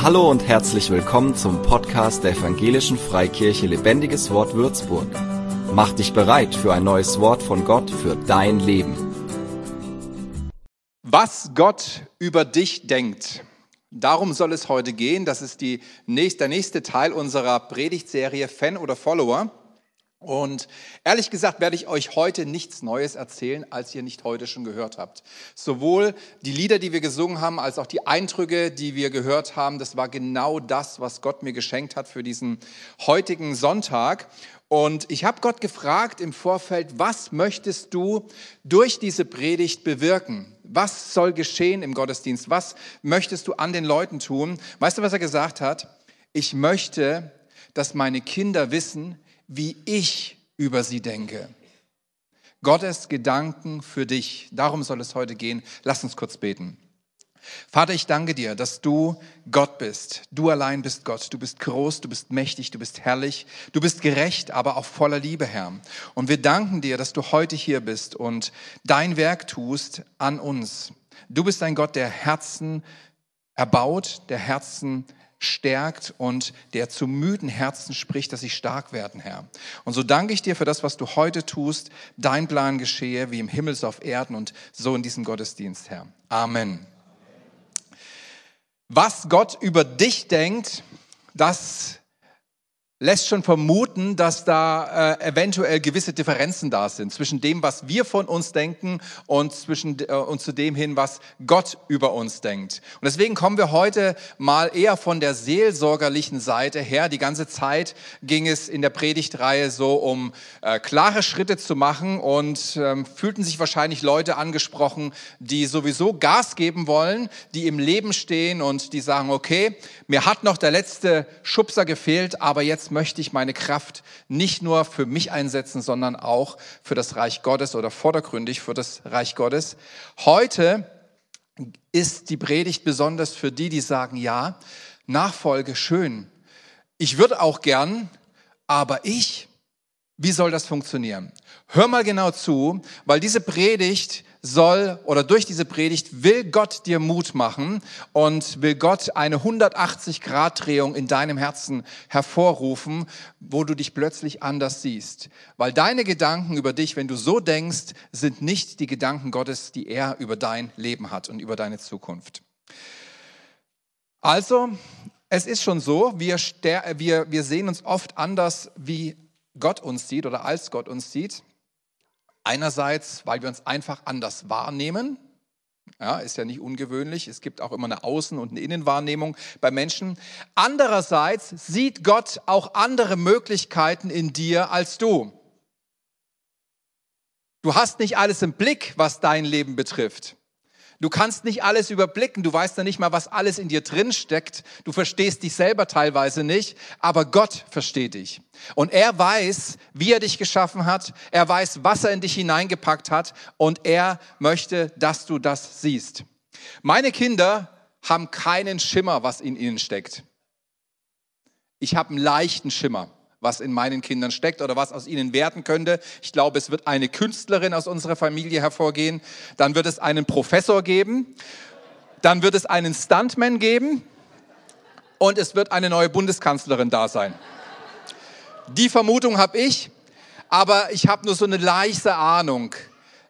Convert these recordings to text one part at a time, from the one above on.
Hallo und herzlich willkommen zum Podcast der Evangelischen Freikirche Lebendiges Wort Würzburg. Mach dich bereit für ein neues Wort von Gott für dein Leben. Was Gott über dich denkt. Darum soll es heute gehen. Das ist die nächste, der nächste Teil unserer Predigtserie Fan oder Follower. Und ehrlich gesagt werde ich euch heute nichts Neues erzählen, als ihr nicht heute schon gehört habt. Sowohl die Lieder, die wir gesungen haben, als auch die Eindrücke, die wir gehört haben, das war genau das, was Gott mir geschenkt hat für diesen heutigen Sonntag. Und ich habe Gott gefragt im Vorfeld, was möchtest du durch diese Predigt bewirken? Was soll geschehen im Gottesdienst? Was möchtest du an den Leuten tun? Weißt du, was er gesagt hat? Ich möchte, dass meine Kinder wissen, wie ich über sie denke. Gottes Gedanken für dich. Darum soll es heute gehen. Lass uns kurz beten. Vater, ich danke dir, dass du Gott bist. Du allein bist Gott. Du bist groß, du bist mächtig, du bist herrlich, du bist gerecht, aber auch voller Liebe, Herr. Und wir danken dir, dass du heute hier bist und dein Werk tust an uns. Du bist ein Gott, der Herzen erbaut, der Herzen stärkt und der zu müden Herzen spricht, dass sie stark werden, Herr. Und so danke ich dir für das, was du heute tust. Dein Plan geschehe wie im Himmel so auf Erden und so in diesem Gottesdienst, Herr. Amen. Was Gott über dich denkt, das lässt schon vermuten, dass da äh, eventuell gewisse Differenzen da sind zwischen dem, was wir von uns denken und zwischen äh, und zu dem hin, was Gott über uns denkt. Und deswegen kommen wir heute mal eher von der seelsorgerlichen Seite her. Die ganze Zeit ging es in der Predigtreihe so um äh, klare Schritte zu machen und ähm, fühlten sich wahrscheinlich Leute angesprochen, die sowieso Gas geben wollen, die im Leben stehen und die sagen, okay, mir hat noch der letzte Schubser gefehlt, aber jetzt möchte ich meine Kraft nicht nur für mich einsetzen, sondern auch für das Reich Gottes oder vordergründig für das Reich Gottes. Heute ist die Predigt besonders für die, die sagen, ja, Nachfolge schön. Ich würde auch gern, aber ich, wie soll das funktionieren? Hör mal genau zu, weil diese Predigt soll oder durch diese Predigt will Gott dir Mut machen und will Gott eine 180-Grad-Drehung in deinem Herzen hervorrufen, wo du dich plötzlich anders siehst. Weil deine Gedanken über dich, wenn du so denkst, sind nicht die Gedanken Gottes, die er über dein Leben hat und über deine Zukunft. Also, es ist schon so, wir, wir, wir sehen uns oft anders, wie Gott uns sieht oder als Gott uns sieht. Einerseits, weil wir uns einfach anders wahrnehmen. Ja, ist ja nicht ungewöhnlich. Es gibt auch immer eine Außen- und eine Innenwahrnehmung bei Menschen. Andererseits sieht Gott auch andere Möglichkeiten in dir als du. Du hast nicht alles im Blick, was dein Leben betrifft. Du kannst nicht alles überblicken, du weißt ja nicht mal, was alles in dir drin steckt. Du verstehst dich selber teilweise nicht, aber Gott versteht dich. Und er weiß, wie er dich geschaffen hat, er weiß, was er in dich hineingepackt hat und er möchte, dass du das siehst. Meine Kinder haben keinen Schimmer, was in ihnen steckt. Ich habe einen leichten Schimmer was in meinen Kindern steckt oder was aus ihnen werden könnte. Ich glaube, es wird eine Künstlerin aus unserer Familie hervorgehen. Dann wird es einen Professor geben. Dann wird es einen Stuntman geben. Und es wird eine neue Bundeskanzlerin da sein. Die Vermutung habe ich, aber ich habe nur so eine leichte Ahnung.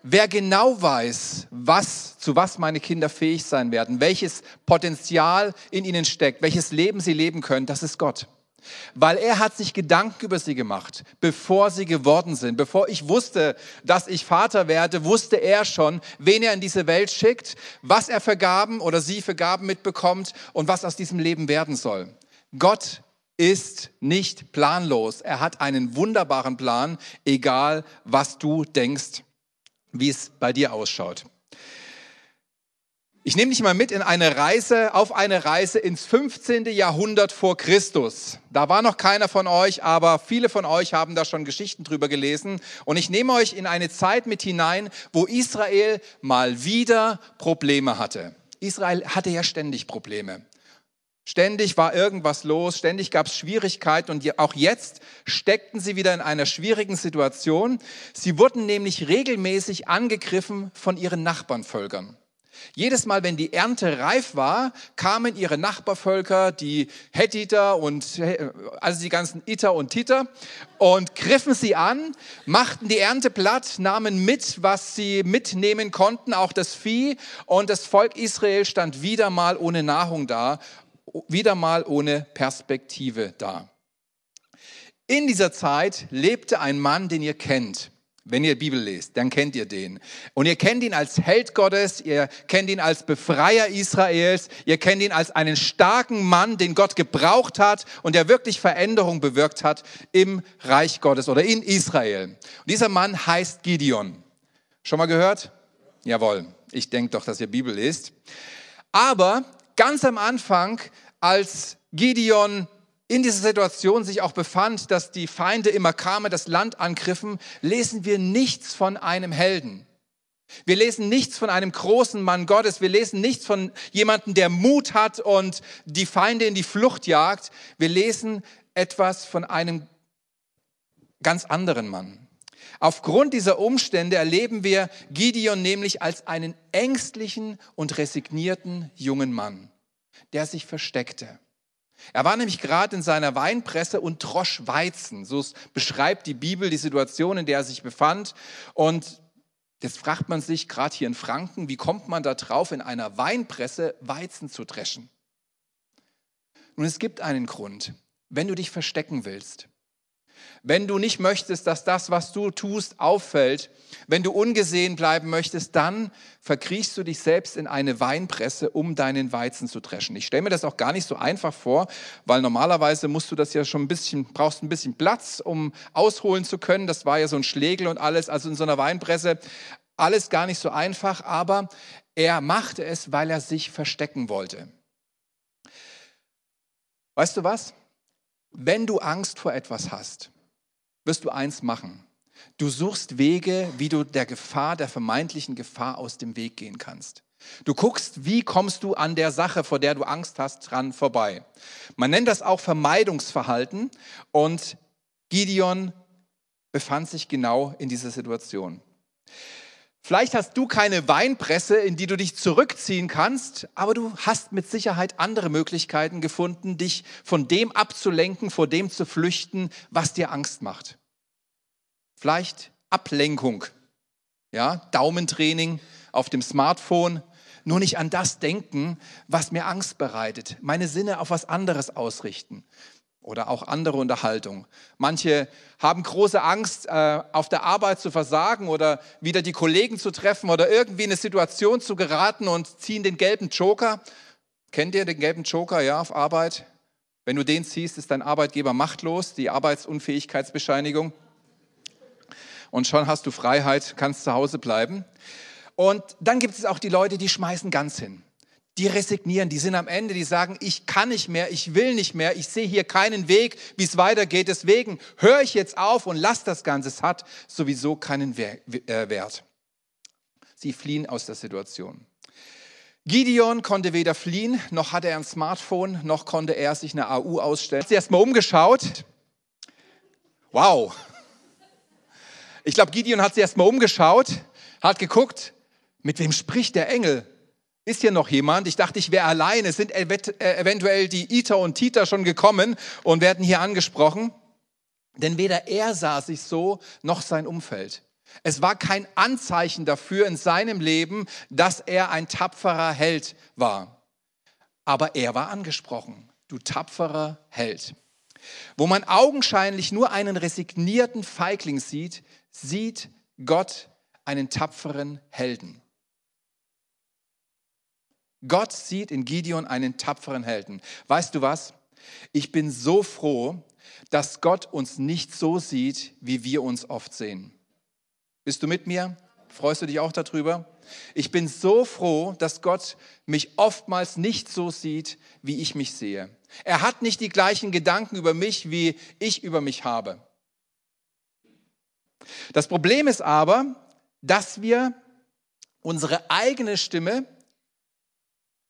Wer genau weiß, was, zu was meine Kinder fähig sein werden, welches Potenzial in ihnen steckt, welches Leben sie leben können, das ist Gott. Weil er hat sich Gedanken über sie gemacht, bevor sie geworden sind. Bevor ich wusste, dass ich Vater werde, wusste er schon, wen er in diese Welt schickt, was er für Gaben oder sie für Gaben mitbekommt und was aus diesem Leben werden soll. Gott ist nicht planlos. Er hat einen wunderbaren Plan, egal was du denkst, wie es bei dir ausschaut. Ich nehme dich mal mit in eine Reise, auf eine Reise ins 15. Jahrhundert vor Christus. Da war noch keiner von euch, aber viele von euch haben da schon Geschichten drüber gelesen. Und ich nehme euch in eine Zeit mit hinein, wo Israel mal wieder Probleme hatte. Israel hatte ja ständig Probleme. Ständig war irgendwas los, ständig gab es Schwierigkeiten und auch jetzt steckten sie wieder in einer schwierigen Situation. Sie wurden nämlich regelmäßig angegriffen von ihren Nachbarnvölkern. Jedes Mal, wenn die Ernte reif war, kamen ihre Nachbarvölker, die Hethiter und also die ganzen Iter und Titer und griffen sie an, machten die Ernte platt, nahmen mit, was sie mitnehmen konnten, auch das Vieh und das Volk Israel stand wieder mal ohne Nahrung da, wieder mal ohne Perspektive da. In dieser Zeit lebte ein Mann, den ihr kennt. Wenn ihr Bibel lest, dann kennt ihr den. Und ihr kennt ihn als Held Gottes, ihr kennt ihn als Befreier Israels, ihr kennt ihn als einen starken Mann, den Gott gebraucht hat und der wirklich Veränderung bewirkt hat im Reich Gottes oder in Israel. Und dieser Mann heißt Gideon. Schon mal gehört? Jawohl, ich denke doch, dass ihr Bibel lest. Aber ganz am Anfang, als Gideon in dieser Situation sich auch befand, dass die Feinde immer kamen, das Land angriffen, lesen wir nichts von einem Helden. Wir lesen nichts von einem großen Mann Gottes. Wir lesen nichts von jemandem, der Mut hat und die Feinde in die Flucht jagt. Wir lesen etwas von einem ganz anderen Mann. Aufgrund dieser Umstände erleben wir Gideon nämlich als einen ängstlichen und resignierten jungen Mann, der sich versteckte. Er war nämlich gerade in seiner Weinpresse und drosch Weizen. So beschreibt die Bibel die Situation, in der er sich befand. Und jetzt fragt man sich, gerade hier in Franken, wie kommt man da drauf, in einer Weinpresse Weizen zu dreschen? Nun, es gibt einen Grund. Wenn du dich verstecken willst, wenn du nicht möchtest, dass das, was du tust, auffällt, wenn du ungesehen bleiben möchtest, dann verkriechst du dich selbst in eine Weinpresse, um deinen Weizen zu dreschen. Ich stelle mir das auch gar nicht so einfach vor, weil normalerweise musst du das ja schon ein bisschen, brauchst ein bisschen Platz, um ausholen zu können. Das war ja so ein Schlegel und alles, also in so einer Weinpresse. Alles gar nicht so einfach, aber er machte es, weil er sich verstecken wollte. Weißt du was? Wenn du Angst vor etwas hast, wirst du eins machen. Du suchst Wege, wie du der Gefahr, der vermeintlichen Gefahr aus dem Weg gehen kannst. Du guckst, wie kommst du an der Sache, vor der du Angst hast, dran vorbei. Man nennt das auch Vermeidungsverhalten und Gideon befand sich genau in dieser Situation. Vielleicht hast du keine Weinpresse, in die du dich zurückziehen kannst, aber du hast mit Sicherheit andere Möglichkeiten gefunden, dich von dem abzulenken, vor dem zu flüchten, was dir Angst macht. Vielleicht Ablenkung, ja, Daumentraining auf dem Smartphone, nur nicht an das denken, was mir Angst bereitet, meine Sinne auf was anderes ausrichten oder auch andere Unterhaltung. Manche haben große Angst, äh, auf der Arbeit zu versagen oder wieder die Kollegen zu treffen oder irgendwie in eine Situation zu geraten und ziehen den gelben Joker. Kennt ihr den gelben Joker, ja, auf Arbeit? Wenn du den ziehst, ist dein Arbeitgeber machtlos, die Arbeitsunfähigkeitsbescheinigung. Und schon hast du Freiheit, kannst zu Hause bleiben. Und dann gibt es auch die Leute, die schmeißen ganz hin die resignieren, die sind am Ende, die sagen, ich kann nicht mehr, ich will nicht mehr, ich sehe hier keinen Weg, wie es weitergeht. Deswegen höre ich jetzt auf und lass das Ganze. Es hat sowieso keinen äh, Wert. Sie fliehen aus der Situation. Gideon konnte weder fliehen, noch hatte er ein Smartphone, noch konnte er sich eine AU ausstellen. Hat sich erstmal umgeschaut. Wow. Ich glaube, Gideon hat sich erstmal umgeschaut, hat geguckt, mit wem spricht der Engel? Ist hier noch jemand? Ich dachte, ich wäre alleine. Sind äh, eventuell die Ita und Tita schon gekommen und werden hier angesprochen? Denn weder er sah sich so, noch sein Umfeld. Es war kein Anzeichen dafür in seinem Leben, dass er ein tapferer Held war. Aber er war angesprochen. Du tapferer Held. Wo man augenscheinlich nur einen resignierten Feigling sieht, sieht Gott einen tapferen Helden. Gott sieht in Gideon einen tapferen Helden. Weißt du was? Ich bin so froh, dass Gott uns nicht so sieht, wie wir uns oft sehen. Bist du mit mir? Freust du dich auch darüber? Ich bin so froh, dass Gott mich oftmals nicht so sieht, wie ich mich sehe. Er hat nicht die gleichen Gedanken über mich, wie ich über mich habe. Das Problem ist aber, dass wir unsere eigene Stimme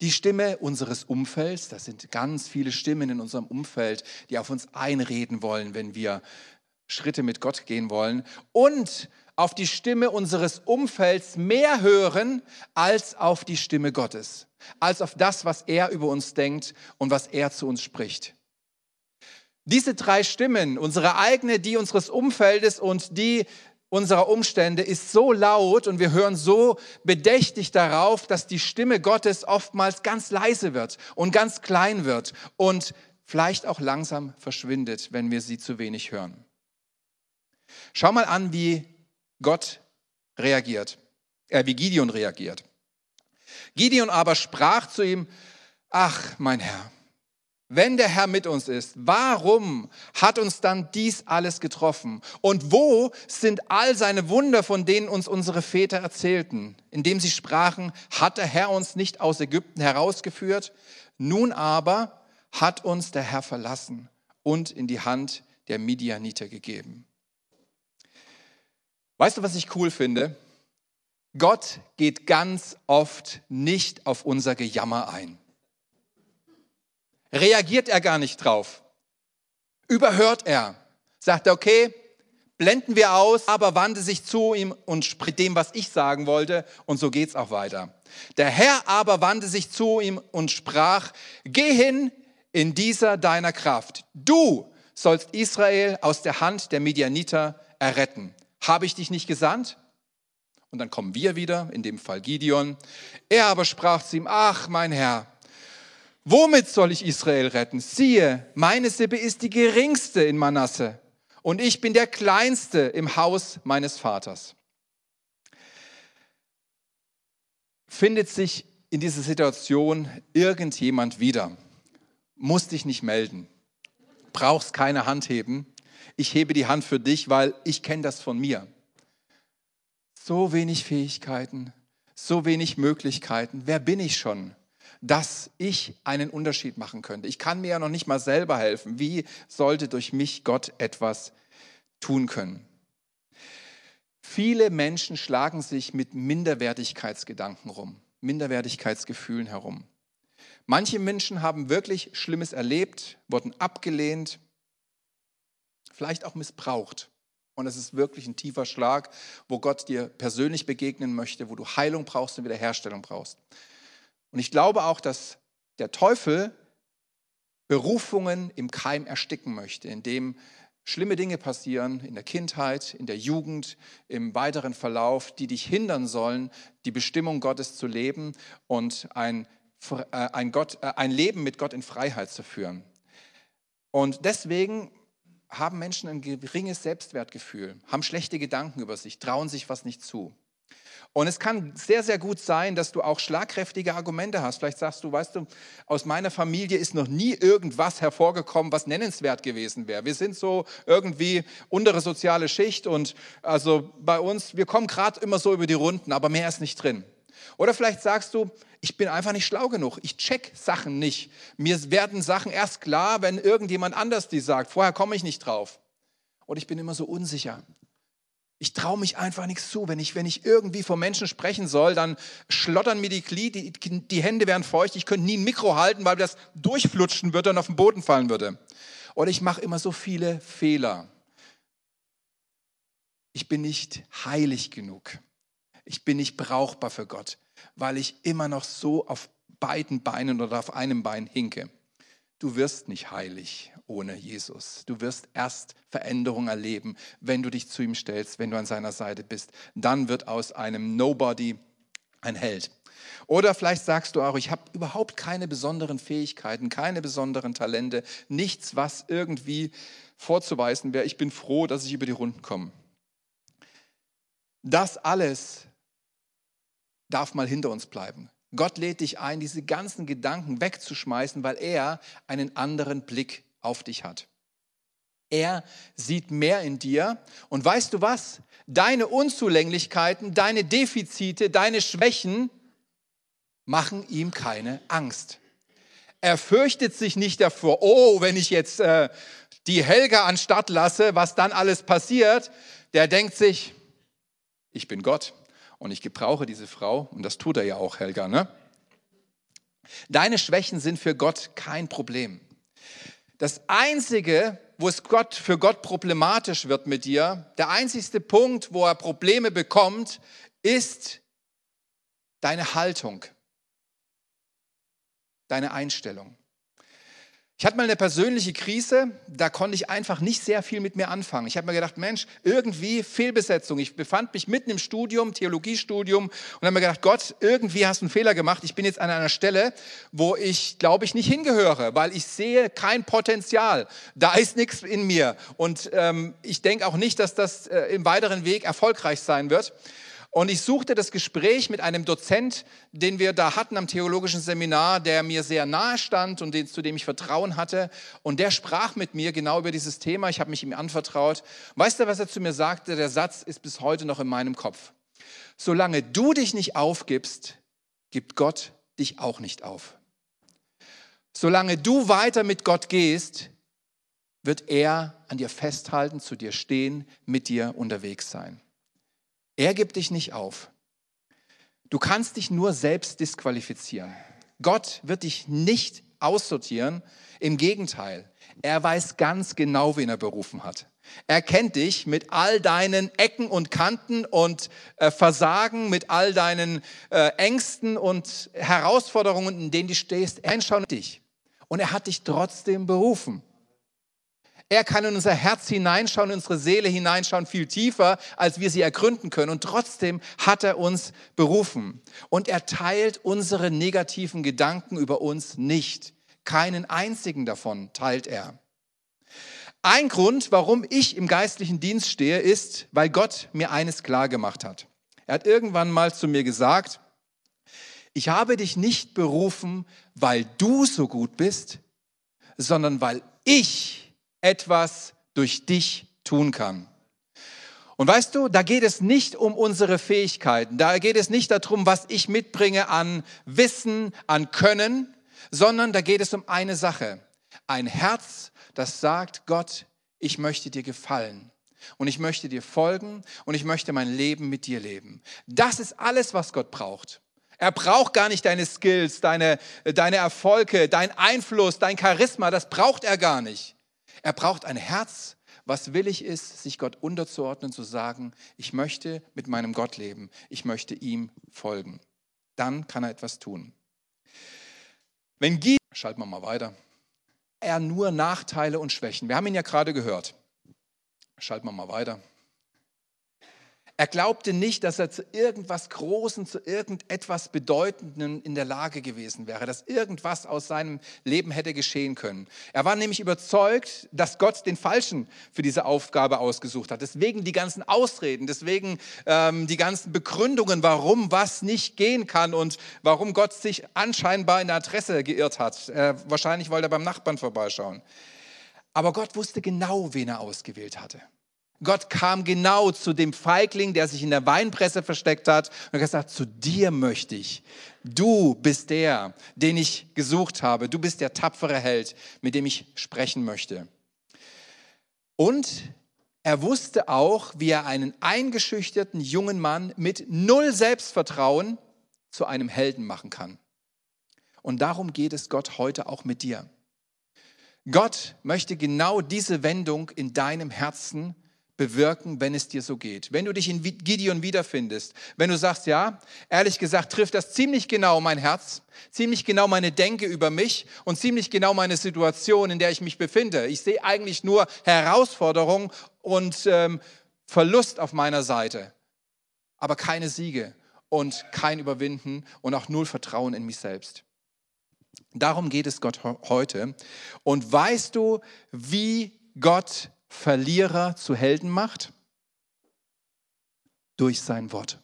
die Stimme unseres Umfelds, das sind ganz viele Stimmen in unserem Umfeld, die auf uns einreden wollen, wenn wir Schritte mit Gott gehen wollen. Und auf die Stimme unseres Umfelds mehr hören als auf die Stimme Gottes, als auf das, was er über uns denkt und was er zu uns spricht. Diese drei Stimmen, unsere eigene, die unseres Umfeldes und die unserer Umstände, ist so laut und wir hören so bedächtig darauf, dass die Stimme Gottes oftmals ganz leise wird und ganz klein wird und vielleicht auch langsam verschwindet, wenn wir sie zu wenig hören. Schau mal an, wie Gott reagiert, äh, wie Gideon reagiert. Gideon aber sprach zu ihm, ach mein Herr, wenn der Herr mit uns ist, warum hat uns dann dies alles getroffen? Und wo sind all seine Wunder, von denen uns unsere Väter erzählten, indem sie sprachen, hat der Herr uns nicht aus Ägypten herausgeführt? Nun aber hat uns der Herr verlassen und in die Hand der Midianiter gegeben. Weißt du, was ich cool finde? Gott geht ganz oft nicht auf unser Gejammer ein reagiert er gar nicht drauf. Überhört er. Sagt er, okay, blenden wir aus, aber wandte sich zu ihm und spricht dem, was ich sagen wollte. Und so geht's auch weiter. Der Herr aber wandte sich zu ihm und sprach, geh hin in dieser deiner Kraft. Du sollst Israel aus der Hand der Midianiter erretten. Habe ich dich nicht gesandt? Und dann kommen wir wieder, in dem Fall Gideon. Er aber sprach zu ihm, ach mein Herr, Womit soll ich Israel retten? Siehe, meine Sippe ist die geringste in Manasse und ich bin der kleinste im Haus meines Vaters. Findet sich in dieser Situation irgendjemand wieder? Muss dich nicht melden. Brauchst keine Hand heben. Ich hebe die Hand für dich, weil ich kenne das von mir. So wenig Fähigkeiten, so wenig Möglichkeiten. Wer bin ich schon? Dass ich einen Unterschied machen könnte. Ich kann mir ja noch nicht mal selber helfen. Wie sollte durch mich Gott etwas tun können? Viele Menschen schlagen sich mit Minderwertigkeitsgedanken rum, Minderwertigkeitsgefühlen herum. Manche Menschen haben wirklich Schlimmes erlebt, wurden abgelehnt, vielleicht auch missbraucht. Und es ist wirklich ein tiefer Schlag, wo Gott dir persönlich begegnen möchte, wo du Heilung brauchst und Wiederherstellung brauchst. Und ich glaube auch, dass der Teufel Berufungen im Keim ersticken möchte, indem schlimme Dinge passieren in der Kindheit, in der Jugend, im weiteren Verlauf, die dich hindern sollen, die Bestimmung Gottes zu leben und ein, äh, ein, Gott, äh, ein Leben mit Gott in Freiheit zu führen. Und deswegen haben Menschen ein geringes Selbstwertgefühl, haben schlechte Gedanken über sich, trauen sich was nicht zu. Und es kann sehr, sehr gut sein, dass du auch schlagkräftige Argumente hast. Vielleicht sagst du, weißt du, aus meiner Familie ist noch nie irgendwas hervorgekommen, was nennenswert gewesen wäre. Wir sind so irgendwie untere soziale Schicht und also bei uns, wir kommen gerade immer so über die Runden, aber mehr ist nicht drin. Oder vielleicht sagst du, ich bin einfach nicht schlau genug. Ich check Sachen nicht. Mir werden Sachen erst klar, wenn irgendjemand anders die sagt. Vorher komme ich nicht drauf. Und ich bin immer so unsicher. Ich traue mich einfach nichts zu. Wenn ich, wenn ich irgendwie vor Menschen sprechen soll, dann schlottern mir die Glied, die, die Hände werden feucht. Ich könnte nie ein Mikro halten, weil das durchflutschen würde und auf den Boden fallen würde. Oder ich mache immer so viele Fehler. Ich bin nicht heilig genug. Ich bin nicht brauchbar für Gott, weil ich immer noch so auf beiden Beinen oder auf einem Bein hinke. Du wirst nicht heilig ohne Jesus. Du wirst erst Veränderung erleben, wenn du dich zu ihm stellst, wenn du an seiner Seite bist. Dann wird aus einem Nobody ein Held. Oder vielleicht sagst du auch, ich habe überhaupt keine besonderen Fähigkeiten, keine besonderen Talente, nichts, was irgendwie vorzuweisen wäre. Ich bin froh, dass ich über die Runden komme. Das alles darf mal hinter uns bleiben. Gott lädt dich ein, diese ganzen Gedanken wegzuschmeißen, weil er einen anderen Blick auf dich hat. Er sieht mehr in dir. Und weißt du was? Deine Unzulänglichkeiten, deine Defizite, deine Schwächen machen ihm keine Angst. Er fürchtet sich nicht davor, oh, wenn ich jetzt äh, die Helga anstatt lasse, was dann alles passiert. Der denkt sich, ich bin Gott und ich gebrauche diese Frau. Und das tut er ja auch, Helga. Ne? Deine Schwächen sind für Gott kein Problem. Das Einzige, wo es Gott, für Gott problematisch wird mit dir, der einzigste Punkt, wo er Probleme bekommt, ist deine Haltung, deine Einstellung. Ich hatte mal eine persönliche Krise, da konnte ich einfach nicht sehr viel mit mir anfangen. Ich habe mir gedacht, Mensch, irgendwie Fehlbesetzung. Ich befand mich mitten im Studium, Theologiestudium und habe mir gedacht, Gott, irgendwie hast du einen Fehler gemacht. Ich bin jetzt an einer Stelle, wo ich, glaube ich, nicht hingehöre, weil ich sehe kein Potenzial. Da ist nichts in mir und ähm, ich denke auch nicht, dass das äh, im weiteren Weg erfolgreich sein wird. Und ich suchte das Gespräch mit einem Dozent, den wir da hatten am theologischen Seminar, der mir sehr nahe stand und den, zu dem ich Vertrauen hatte. Und der sprach mit mir genau über dieses Thema. Ich habe mich ihm anvertraut. Weißt du, was er zu mir sagte? Der Satz ist bis heute noch in meinem Kopf. Solange du dich nicht aufgibst, gibt Gott dich auch nicht auf. Solange du weiter mit Gott gehst, wird er an dir festhalten, zu dir stehen, mit dir unterwegs sein. Er gibt dich nicht auf. Du kannst dich nur selbst disqualifizieren. Gott wird dich nicht aussortieren. Im Gegenteil, er weiß ganz genau, wen er berufen hat. Er kennt dich mit all deinen Ecken und Kanten und äh, Versagen, mit all deinen äh, Ängsten und Herausforderungen, in denen du stehst. Er schaut dich. Und er hat dich trotzdem berufen. Er kann in unser Herz hineinschauen, in unsere Seele hineinschauen, viel tiefer, als wir sie ergründen können. Und trotzdem hat er uns berufen. Und er teilt unsere negativen Gedanken über uns nicht. Keinen einzigen davon teilt er. Ein Grund, warum ich im geistlichen Dienst stehe, ist, weil Gott mir eines klar gemacht hat. Er hat irgendwann mal zu mir gesagt, ich habe dich nicht berufen, weil du so gut bist, sondern weil ich etwas durch dich tun kann. Und weißt du, da geht es nicht um unsere Fähigkeiten, da geht es nicht darum, was ich mitbringe an Wissen, an Können, sondern da geht es um eine Sache. Ein Herz, das sagt, Gott, ich möchte dir gefallen und ich möchte dir folgen und ich möchte mein Leben mit dir leben. Das ist alles, was Gott braucht. Er braucht gar nicht deine Skills, deine, deine Erfolge, dein Einfluss, dein Charisma, das braucht er gar nicht. Er braucht ein Herz, was willig ist, sich Gott unterzuordnen, zu sagen, ich möchte mit meinem Gott leben, ich möchte ihm folgen. Dann kann er etwas tun. Wenn Gideon, schalten wir mal weiter, er nur Nachteile und Schwächen. Wir haben ihn ja gerade gehört. Schalten wir mal weiter. Er glaubte nicht, dass er zu irgendwas Großem, zu irgendetwas Bedeutendem in der Lage gewesen wäre, dass irgendwas aus seinem Leben hätte geschehen können. Er war nämlich überzeugt, dass Gott den Falschen für diese Aufgabe ausgesucht hat. Deswegen die ganzen Ausreden, deswegen ähm, die ganzen Begründungen, warum was nicht gehen kann und warum Gott sich anscheinbar in der Adresse geirrt hat. Äh, wahrscheinlich wollte er beim Nachbarn vorbeischauen. Aber Gott wusste genau, wen er ausgewählt hatte. Gott kam genau zu dem Feigling, der sich in der Weinpresse versteckt hat und hat gesagt, zu dir möchte ich. Du bist der, den ich gesucht habe. Du bist der tapfere Held, mit dem ich sprechen möchte. Und er wusste auch, wie er einen eingeschüchterten jungen Mann mit null Selbstvertrauen zu einem Helden machen kann. Und darum geht es Gott heute auch mit dir. Gott möchte genau diese Wendung in deinem Herzen bewirken, wenn es dir so geht. Wenn du dich in Gideon wiederfindest, wenn du sagst, ja, ehrlich gesagt trifft das ziemlich genau mein Herz, ziemlich genau meine Denke über mich und ziemlich genau meine Situation, in der ich mich befinde. Ich sehe eigentlich nur Herausforderung und ähm, Verlust auf meiner Seite, aber keine Siege und kein Überwinden und auch null Vertrauen in mich selbst. Darum geht es Gott heute. Und weißt du, wie Gott Verlierer zu Helden macht? Durch sein Wort.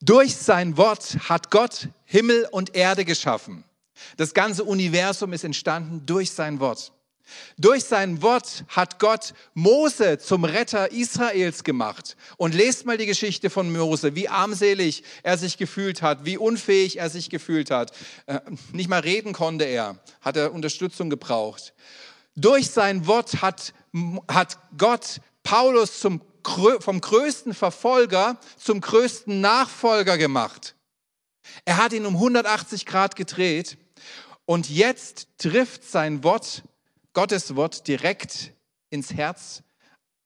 Durch sein Wort hat Gott Himmel und Erde geschaffen. Das ganze Universum ist entstanden durch sein Wort. Durch sein Wort hat Gott Mose zum Retter Israels gemacht. Und lest mal die Geschichte von Mose, wie armselig er sich gefühlt hat, wie unfähig er sich gefühlt hat. Äh, nicht mal reden konnte er, hat er Unterstützung gebraucht. Durch sein Wort hat, hat Gott Paulus zum, vom größten Verfolger zum größten Nachfolger gemacht. Er hat ihn um 180 Grad gedreht und jetzt trifft sein Wort Gottes Wort direkt ins Herz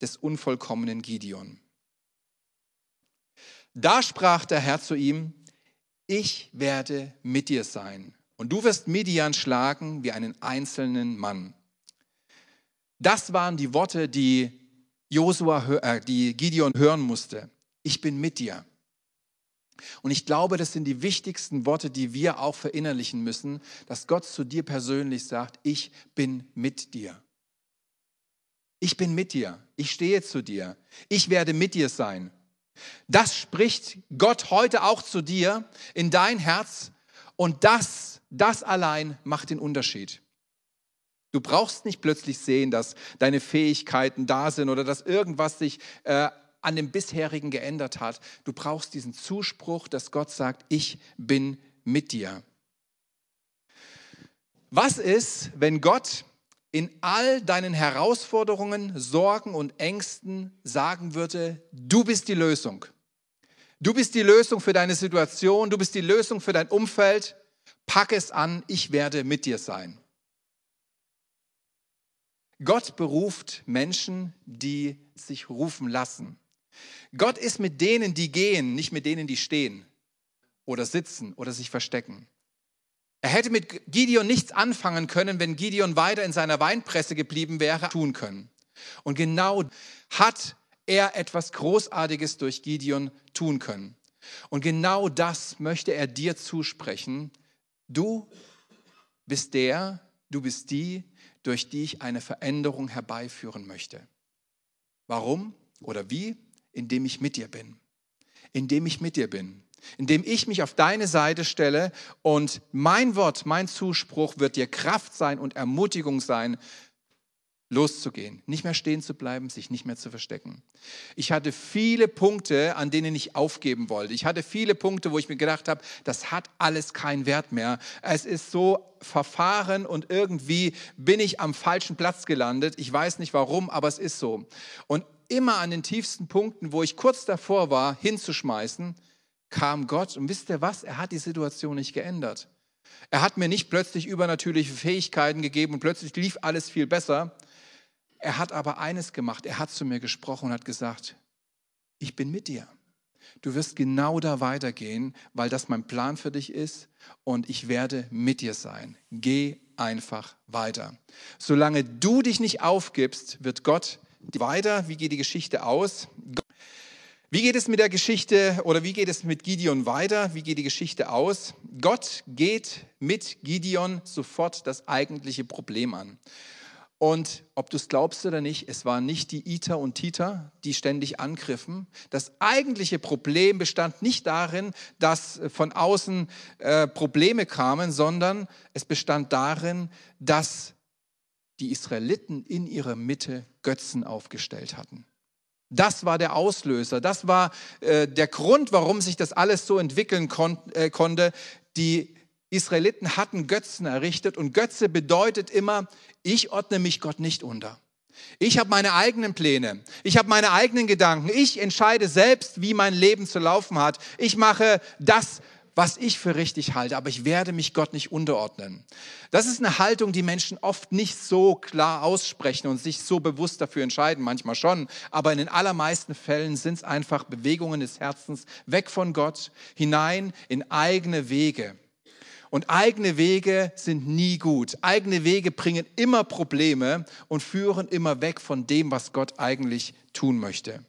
des unvollkommenen Gideon. Da sprach der Herr zu ihm, ich werde mit dir sein und du wirst Midian schlagen wie einen einzelnen Mann. Das waren die Worte, die Josua, äh, die Gideon hören musste. Ich bin mit dir. Und ich glaube, das sind die wichtigsten Worte, die wir auch verinnerlichen müssen, dass Gott zu dir persönlich sagt, ich bin mit dir. Ich bin mit dir. Ich stehe zu dir. Ich werde mit dir sein. Das spricht Gott heute auch zu dir in dein Herz und das, das allein macht den Unterschied. Du brauchst nicht plötzlich sehen, dass deine Fähigkeiten da sind oder dass irgendwas sich äh, an dem bisherigen geändert hat. Du brauchst diesen Zuspruch, dass Gott sagt, ich bin mit dir. Was ist, wenn Gott in all deinen Herausforderungen, Sorgen und Ängsten sagen würde, du bist die Lösung. Du bist die Lösung für deine Situation, du bist die Lösung für dein Umfeld. Pack es an, ich werde mit dir sein. Gott beruft Menschen, die sich rufen lassen. Gott ist mit denen, die gehen, nicht mit denen, die stehen oder sitzen oder sich verstecken. Er hätte mit Gideon nichts anfangen können, wenn Gideon weiter in seiner Weinpresse geblieben wäre, tun können. Und genau hat er etwas Großartiges durch Gideon tun können. Und genau das möchte er dir zusprechen. Du bist der, du bist die, durch die ich eine Veränderung herbeiführen möchte. Warum oder wie? indem ich mit dir bin. Indem ich mit dir bin. Indem ich mich auf deine Seite stelle und mein Wort, mein Zuspruch wird dir Kraft sein und Ermutigung sein, loszugehen, nicht mehr stehen zu bleiben, sich nicht mehr zu verstecken. Ich hatte viele Punkte, an denen ich aufgeben wollte. Ich hatte viele Punkte, wo ich mir gedacht habe, das hat alles keinen Wert mehr. Es ist so verfahren und irgendwie bin ich am falschen Platz gelandet. Ich weiß nicht warum, aber es ist so. Und immer an den tiefsten Punkten, wo ich kurz davor war, hinzuschmeißen, kam Gott und wisst ihr was? Er hat die Situation nicht geändert. Er hat mir nicht plötzlich übernatürliche Fähigkeiten gegeben und plötzlich lief alles viel besser. Er hat aber eines gemacht. Er hat zu mir gesprochen und hat gesagt, ich bin mit dir. Du wirst genau da weitergehen, weil das mein Plan für dich ist und ich werde mit dir sein. Geh einfach weiter. Solange du dich nicht aufgibst, wird Gott weiter. Wie geht die Geschichte aus? Wie geht es mit der Geschichte oder wie geht es mit Gideon weiter? Wie geht die Geschichte aus? Gott geht mit Gideon sofort das eigentliche Problem an. Und ob du es glaubst oder nicht, es waren nicht die Iter und Titer, die ständig angriffen. Das eigentliche Problem bestand nicht darin, dass von außen äh, Probleme kamen, sondern es bestand darin, dass die Israeliten in ihrer Mitte Götzen aufgestellt hatten. Das war der Auslöser, das war äh, der Grund, warum sich das alles so entwickeln kon äh, konnte. Die Israeliten hatten Götzen errichtet und Götze bedeutet immer, ich ordne mich Gott nicht unter. Ich habe meine eigenen Pläne, ich habe meine eigenen Gedanken, ich entscheide selbst, wie mein Leben zu laufen hat. Ich mache das, was ich für richtig halte, aber ich werde mich Gott nicht unterordnen. Das ist eine Haltung, die Menschen oft nicht so klar aussprechen und sich so bewusst dafür entscheiden, manchmal schon, aber in den allermeisten Fällen sind es einfach Bewegungen des Herzens weg von Gott hinein in eigene Wege. Und eigene Wege sind nie gut. Eigene Wege bringen immer Probleme und führen immer weg von dem, was Gott eigentlich tun möchte.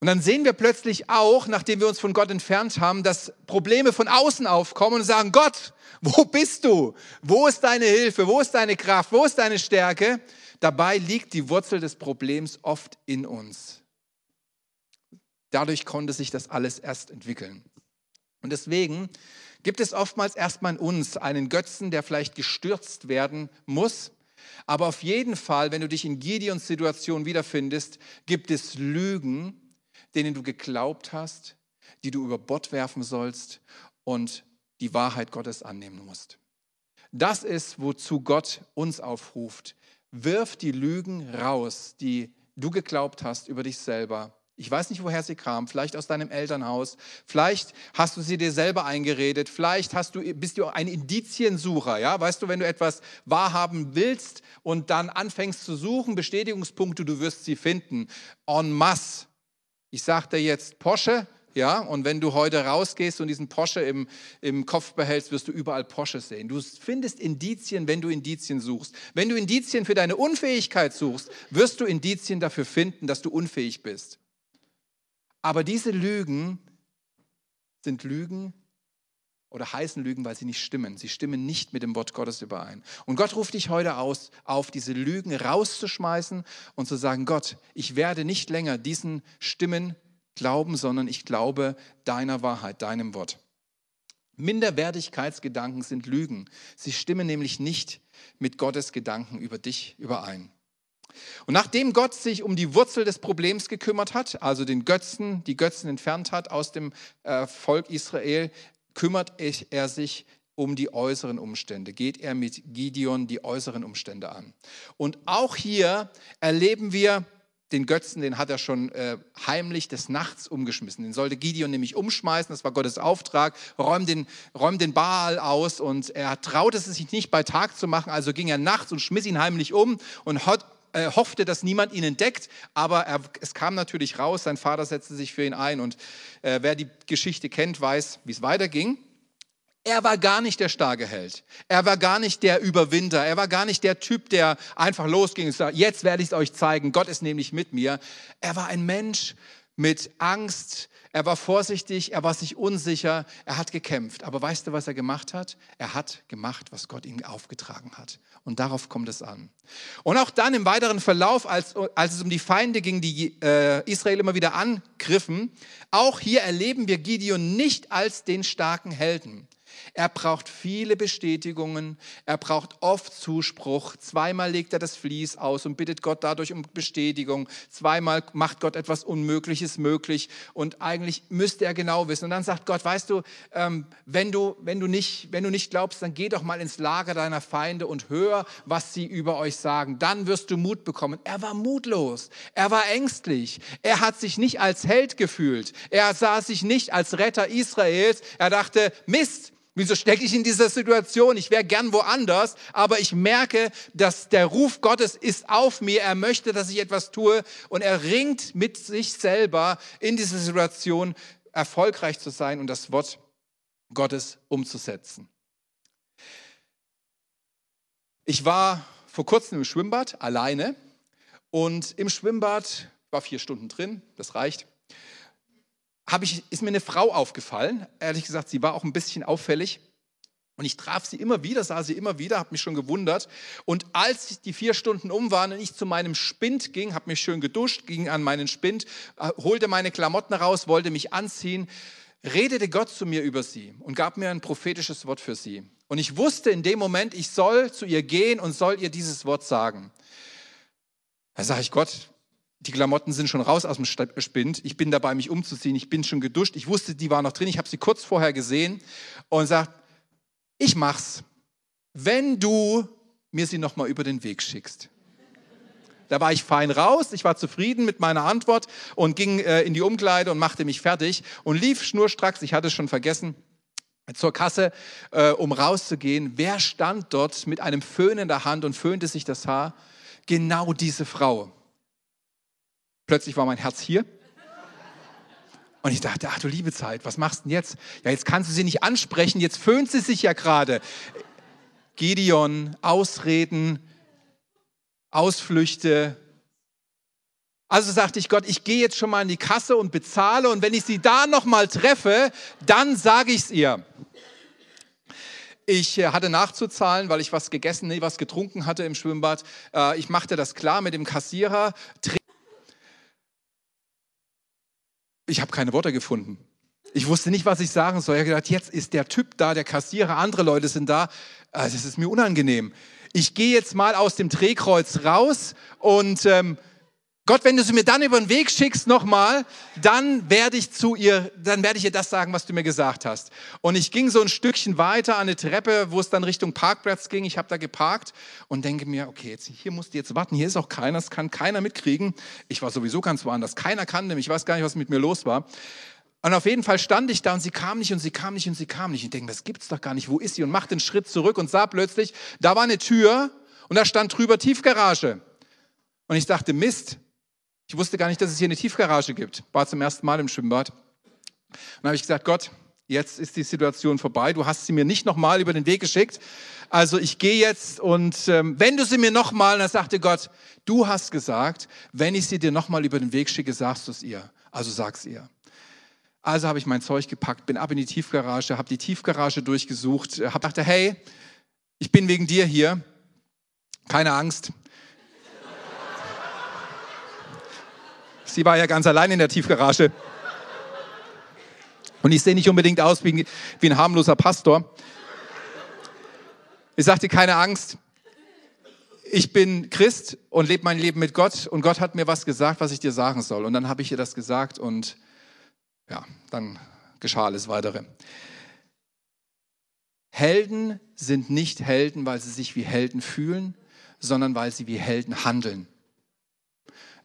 Und dann sehen wir plötzlich auch, nachdem wir uns von Gott entfernt haben, dass Probleme von außen aufkommen und sagen, Gott, wo bist du? Wo ist deine Hilfe? Wo ist deine Kraft? Wo ist deine Stärke? Dabei liegt die Wurzel des Problems oft in uns. Dadurch konnte sich das alles erst entwickeln. Und deswegen gibt es oftmals erstmal in uns einen Götzen, der vielleicht gestürzt werden muss. Aber auf jeden Fall, wenn du dich in Gideons Situation wiederfindest, gibt es Lügen, denen du geglaubt hast, die du über Bord werfen sollst und die Wahrheit Gottes annehmen musst. Das ist, wozu Gott uns aufruft. Wirf die Lügen raus, die du geglaubt hast über dich selber Ich weiß nicht, woher sie kam. Vielleicht aus deinem Elternhaus. Vielleicht hast du sie dir selber eingeredet. Vielleicht hast du, bist du ein Indiziensucher. Ja? Weißt du, wenn du etwas wahrhaben willst und dann anfängst zu suchen, Bestätigungspunkte, du wirst sie finden. En masse. Ich sage dir jetzt Porsche, ja, und wenn du heute rausgehst und diesen Porsche im, im Kopf behältst, wirst du überall Porsche sehen. Du findest Indizien, wenn du Indizien suchst. Wenn du Indizien für deine Unfähigkeit suchst, wirst du Indizien dafür finden, dass du unfähig bist. Aber diese Lügen sind Lügen oder heißen Lügen, weil sie nicht stimmen. Sie stimmen nicht mit dem Wort Gottes überein. Und Gott ruft dich heute aus, auf, diese Lügen rauszuschmeißen und zu sagen, Gott, ich werde nicht länger diesen Stimmen glauben, sondern ich glaube deiner Wahrheit, deinem Wort. Minderwertigkeitsgedanken sind Lügen. Sie stimmen nämlich nicht mit Gottes Gedanken über dich überein. Und nachdem Gott sich um die Wurzel des Problems gekümmert hat, also den Götzen, die Götzen entfernt hat aus dem äh, Volk Israel, kümmert er sich um die äußeren Umstände, geht er mit Gideon die äußeren Umstände an. Und auch hier erleben wir den Götzen, den hat er schon äh, heimlich des Nachts umgeschmissen. Den sollte Gideon nämlich umschmeißen, das war Gottes Auftrag, räum den, räum den Baal aus und er traute es sich nicht bei Tag zu machen, also ging er nachts und schmiss ihn heimlich um und hat, äh, hoffte, dass niemand ihn entdeckt, aber er, es kam natürlich raus, sein Vater setzte sich für ihn ein und äh, wer die Geschichte kennt, weiß, wie es weiterging. Er war gar nicht der starke Held. Er war gar nicht der Überwinder. Er war gar nicht der Typ, der einfach losging und sagte, jetzt werde ich es euch zeigen. Gott ist nämlich mit mir. Er war ein Mensch mit Angst. Er war vorsichtig. Er war sich unsicher. Er hat gekämpft. Aber weißt du, was er gemacht hat? Er hat gemacht, was Gott ihm aufgetragen hat. Und darauf kommt es an. Und auch dann im weiteren Verlauf, als, als es um die Feinde ging, die äh, Israel immer wieder angriffen, auch hier erleben wir Gideon nicht als den starken Helden. Er braucht viele Bestätigungen. Er braucht oft Zuspruch. Zweimal legt er das Vlies aus und bittet Gott dadurch um Bestätigung. Zweimal macht Gott etwas Unmögliches möglich. Und eigentlich müsste er genau wissen. Und dann sagt Gott, weißt du, ähm, wenn du, wenn du nicht, wenn du nicht glaubst, dann geh doch mal ins Lager deiner Feinde und hör, was sie über euch sagen. Dann wirst du Mut bekommen. Er war mutlos. Er war ängstlich. Er hat sich nicht als Held gefühlt. Er sah sich nicht als Retter Israels. Er dachte, Mist, Wieso stecke ich in dieser Situation? Ich wäre gern woanders, aber ich merke, dass der Ruf Gottes ist auf mir. Er möchte, dass ich etwas tue und er ringt mit sich selber in dieser Situation erfolgreich zu sein und das Wort Gottes umzusetzen. Ich war vor kurzem im Schwimmbad alleine und im Schwimmbad war vier Stunden drin, das reicht ich, ist mir eine Frau aufgefallen. Ehrlich gesagt, sie war auch ein bisschen auffällig. Und ich traf sie immer wieder, sah sie immer wieder, habe mich schon gewundert. Und als die vier Stunden um waren und ich zu meinem Spind ging, habe mich schön geduscht, ging an meinen Spind, äh, holte meine Klamotten raus, wollte mich anziehen, redete Gott zu mir über sie und gab mir ein prophetisches Wort für sie. Und ich wusste in dem Moment, ich soll zu ihr gehen und soll ihr dieses Wort sagen. Da sage ich, Gott, die Klamotten sind schon raus aus dem Spind. Ich bin dabei, mich umzuziehen. Ich bin schon geduscht. Ich wusste, die war noch drin. Ich habe sie kurz vorher gesehen und sagt, ich mach's, wenn du mir sie noch mal über den Weg schickst. Da war ich fein raus, ich war zufrieden mit meiner Antwort und ging äh, in die Umkleide und machte mich fertig und lief schnurstracks, ich hatte es schon vergessen, zur Kasse, äh, um rauszugehen. Wer stand dort mit einem Föhn in der Hand und föhnte sich das Haar? Genau diese Frau. Plötzlich war mein Herz hier. Und ich dachte, ach du liebe Zeit, was machst du denn jetzt? Ja, jetzt kannst du sie nicht ansprechen, jetzt föhnt sie sich ja gerade. Gideon, Ausreden, Ausflüchte. Also sagte ich Gott, ich gehe jetzt schon mal in die Kasse und bezahle und wenn ich sie da noch mal treffe, dann sage ich es ihr. Ich äh, hatte nachzuzahlen, weil ich was gegessen, nee, was getrunken hatte im Schwimmbad. Äh, ich machte das klar mit dem Kassierer ich habe keine Worte gefunden. Ich wusste nicht, was ich sagen soll. Ich habe gedacht, jetzt ist der Typ da, der Kassierer, andere Leute sind da. Also, das ist mir unangenehm. Ich gehe jetzt mal aus dem Drehkreuz raus und ähm, Gott, wenn du sie mir dann über den Weg schickst nochmal, dann werde ich zu ihr, dann werde ich ihr das sagen, was du mir gesagt hast. Und ich ging so ein Stückchen weiter an eine Treppe, wo es dann Richtung Parkplatz ging. Ich habe da geparkt und denke mir, okay, jetzt, hier musst du jetzt warten. Hier ist auch keiner, das kann keiner mitkriegen. Ich war sowieso ganz woanders. Keiner kannte mich. Ich weiß gar nicht, was mit mir los war. Und auf jeden Fall stand ich da und sie kam nicht und sie kam nicht und sie kam nicht. Ich denke, das gibt's doch gar nicht. Wo ist sie? Und machte einen Schritt zurück und sah plötzlich, da war eine Tür und da stand drüber Tiefgarage. Und ich dachte, Mist, ich wusste gar nicht, dass es hier eine Tiefgarage gibt. War zum ersten Mal im Schwimmbad. Und dann habe ich gesagt, Gott, jetzt ist die Situation vorbei. Du hast sie mir nicht nochmal über den Weg geschickt. Also ich gehe jetzt und ähm, wenn du sie mir nochmal, dann sagte Gott, du hast gesagt, wenn ich sie dir nochmal über den Weg schicke, sagst du es ihr. Also sag's ihr. Also habe ich mein Zeug gepackt, bin ab in die Tiefgarage, habe die Tiefgarage durchgesucht, habe gedacht, hey, ich bin wegen dir hier. Keine Angst, Sie war ja ganz allein in der Tiefgarage. Und ich sehe nicht unbedingt aus wie, wie ein harmloser Pastor. Ich sagte, keine Angst. Ich bin Christ und lebe mein Leben mit Gott und Gott hat mir was gesagt, was ich dir sagen soll. Und dann habe ich ihr das gesagt und ja, dann geschah alles weitere. Helden sind nicht Helden, weil sie sich wie Helden fühlen, sondern weil sie wie Helden handeln.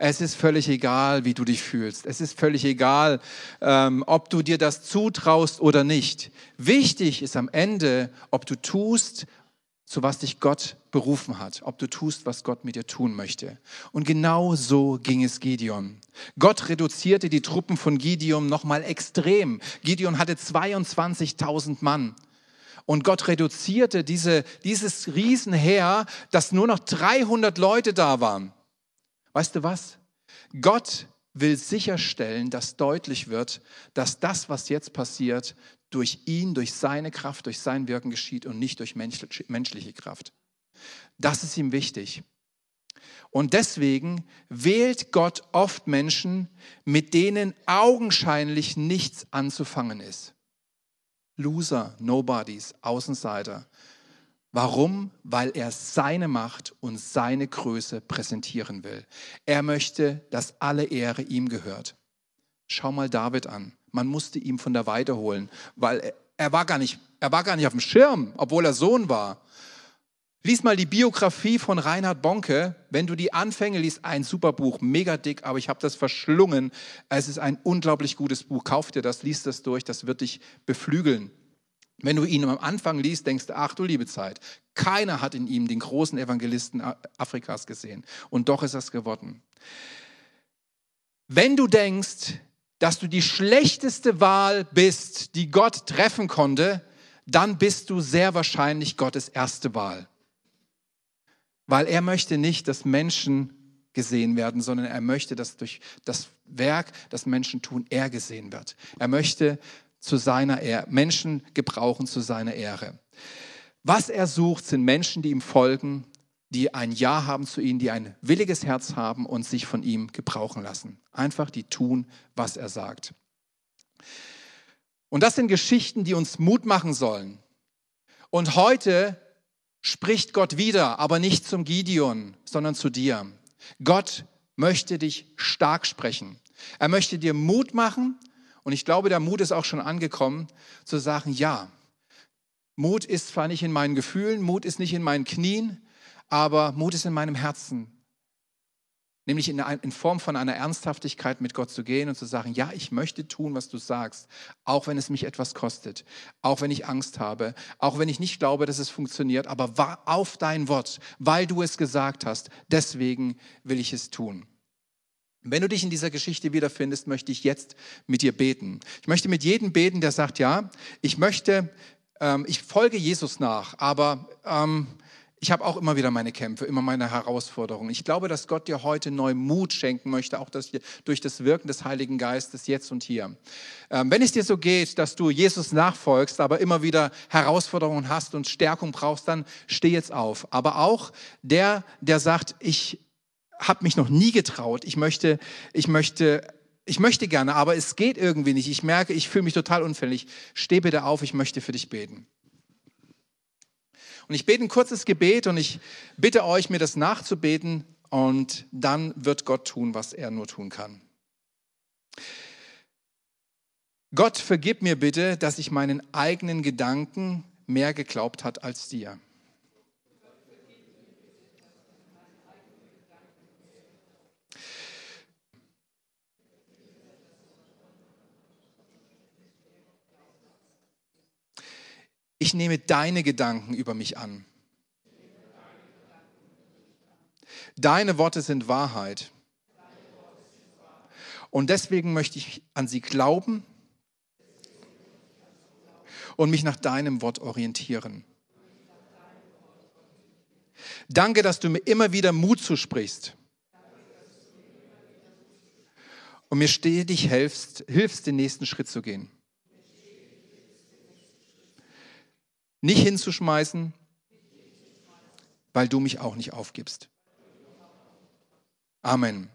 Es ist völlig egal, wie du dich fühlst. Es ist völlig egal, ähm, ob du dir das zutraust oder nicht. Wichtig ist am Ende, ob du tust, zu was dich Gott berufen hat, ob du tust, was Gott mit dir tun möchte. Und genau so ging es Gideon. Gott reduzierte die Truppen von Gideon nochmal extrem. Gideon hatte 22.000 Mann. Und Gott reduzierte diese, dieses Riesenheer, dass nur noch 300 Leute da waren. Weißt du was? Gott will sicherstellen, dass deutlich wird, dass das, was jetzt passiert, durch ihn, durch seine Kraft, durch sein Wirken geschieht und nicht durch menschliche Kraft. Das ist ihm wichtig. Und deswegen wählt Gott oft Menschen, mit denen augenscheinlich nichts anzufangen ist. Loser, Nobodies, Außenseiter. Warum? Weil er seine Macht und seine Größe präsentieren will. Er möchte, dass alle Ehre ihm gehört. Schau mal David an. Man musste ihm von der Weide holen, weil er, war gar nicht, er war gar nicht auf dem Schirm, obwohl er Sohn war. Lies mal die Biografie von Reinhard Bonke. Wenn du die Anfänge liest, ein super Buch, mega dick, aber ich habe das verschlungen. Es ist ein unglaublich gutes Buch. Kauf dir das, lies das durch, das wird dich beflügeln. Wenn du ihn am Anfang liest, denkst du, ach du liebe Zeit, keiner hat in ihm den großen Evangelisten Afrikas gesehen. Und doch ist es geworden. Wenn du denkst, dass du die schlechteste Wahl bist, die Gott treffen konnte, dann bist du sehr wahrscheinlich Gottes erste Wahl. Weil er möchte nicht, dass Menschen gesehen werden, sondern er möchte, dass durch das Werk, das Menschen tun, er gesehen wird. Er möchte, zu seiner Ehre, Menschen gebrauchen zu seiner Ehre. Was er sucht, sind Menschen, die ihm folgen, die ein Ja haben zu ihm, die ein williges Herz haben und sich von ihm gebrauchen lassen. Einfach die tun, was er sagt. Und das sind Geschichten, die uns Mut machen sollen. Und heute spricht Gott wieder, aber nicht zum Gideon, sondern zu dir. Gott möchte dich stark sprechen. Er möchte dir Mut machen und ich glaube, der Mut ist auch schon angekommen, zu sagen, ja, Mut ist zwar nicht in meinen Gefühlen, Mut ist nicht in meinen Knien, aber Mut ist in meinem Herzen. Nämlich in, in, Form von einer Ernsthaftigkeit mit Gott zu gehen und zu sagen, ja, ich möchte tun, was du sagst, auch wenn es mich etwas kostet, auch wenn ich Angst habe, auch wenn ich nicht glaube, dass es funktioniert, aber auf dein Wort, weil du es gesagt hast, deswegen will ich es tun. Wenn du dich in dieser Geschichte wiederfindest, möchte ich jetzt mit dir beten. Ich möchte mit jedem beten, der sagt, ja, ich möchte, ähm, ich folge Jesus nach, aber ähm, ich habe auch immer wieder meine Kämpfe, immer meine Herausforderungen. Ich glaube, dass Gott dir heute neu Mut schenken möchte, auch das durch das Wirken des Heiligen Geistes jetzt und hier. Ähm, wenn es dir so geht, dass du Jesus nachfolgst, aber immer wieder Herausforderungen hast und Stärkung brauchst, dann steh jetzt auf. Aber auch der, der sagt, ich habe mich noch nie getraut. Ich möchte, ich möchte, ich möchte gerne, aber es geht irgendwie nicht. Ich merke, ich fühle mich total unfällig. Steh bitte auf, ich möchte für dich beten. Und ich bete ein kurzes Gebet und ich bitte euch, mir das nachzubeten und dann wird Gott tun, was er nur tun kann. Gott, vergib mir bitte, dass ich meinen eigenen Gedanken mehr geglaubt hat als dir. Ich nehme deine Gedanken über mich an. Deine Worte sind Wahrheit. Und deswegen möchte ich an sie glauben und mich nach deinem Wort orientieren. Danke, dass du mir immer wieder Mut zusprichst und mir stetig hilfst, hilfst, den nächsten Schritt zu gehen. Nicht hinzuschmeißen, weil du mich auch nicht aufgibst. Amen.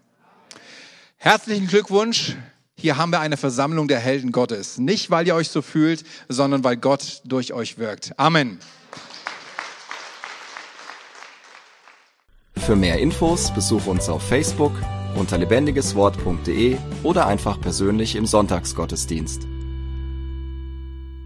Herzlichen Glückwunsch. Hier haben wir eine Versammlung der Helden Gottes. Nicht, weil ihr euch so fühlt, sondern weil Gott durch euch wirkt. Amen. Für mehr Infos besuch uns auf Facebook unter lebendigeswort.de oder einfach persönlich im Sonntagsgottesdienst.